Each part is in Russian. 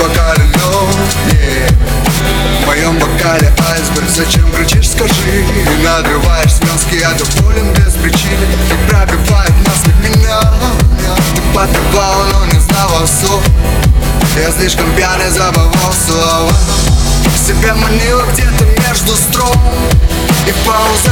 бокале лед yeah. В моем бокале айсберг. Зачем кричишь, скажи? И надрываешь связки Я доволен без причины. Ты пробивает нас как меня. Ты подбивала, но не знала слов. Я слишком пьяный, забывал слова Себя манила где-то между строк И пауза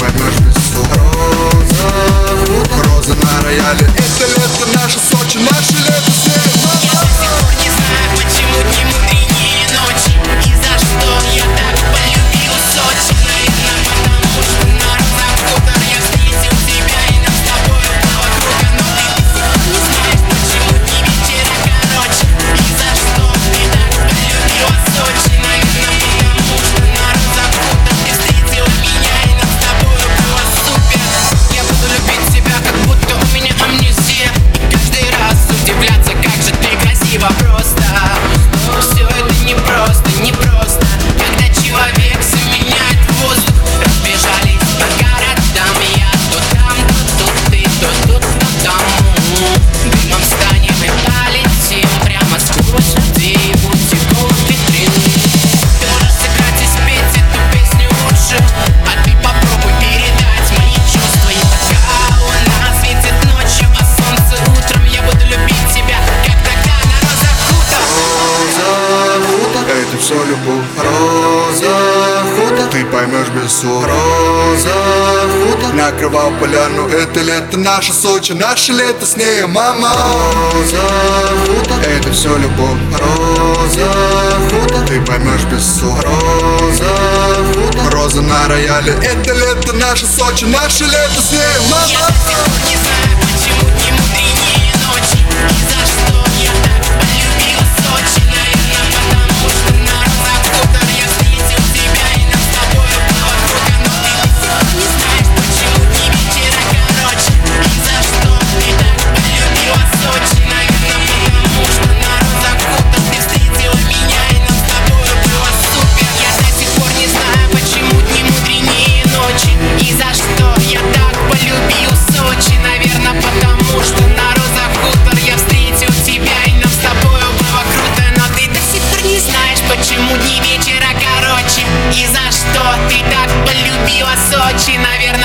Возможность Роза, роза на рояле. Это лето. все любовь. Роза охота, ты поймешь без слов Роза охота, накрывал поляну Это лето, наше Сочи, наше лето С ней мама. Роза охота, это все любовь. Роза охота, ты поймешь без слов Роза охота, роза на рояле. Это лето, наше Сочи, наше лето С ней мама. Я Ни за что ты так полюбила Сочи, наверное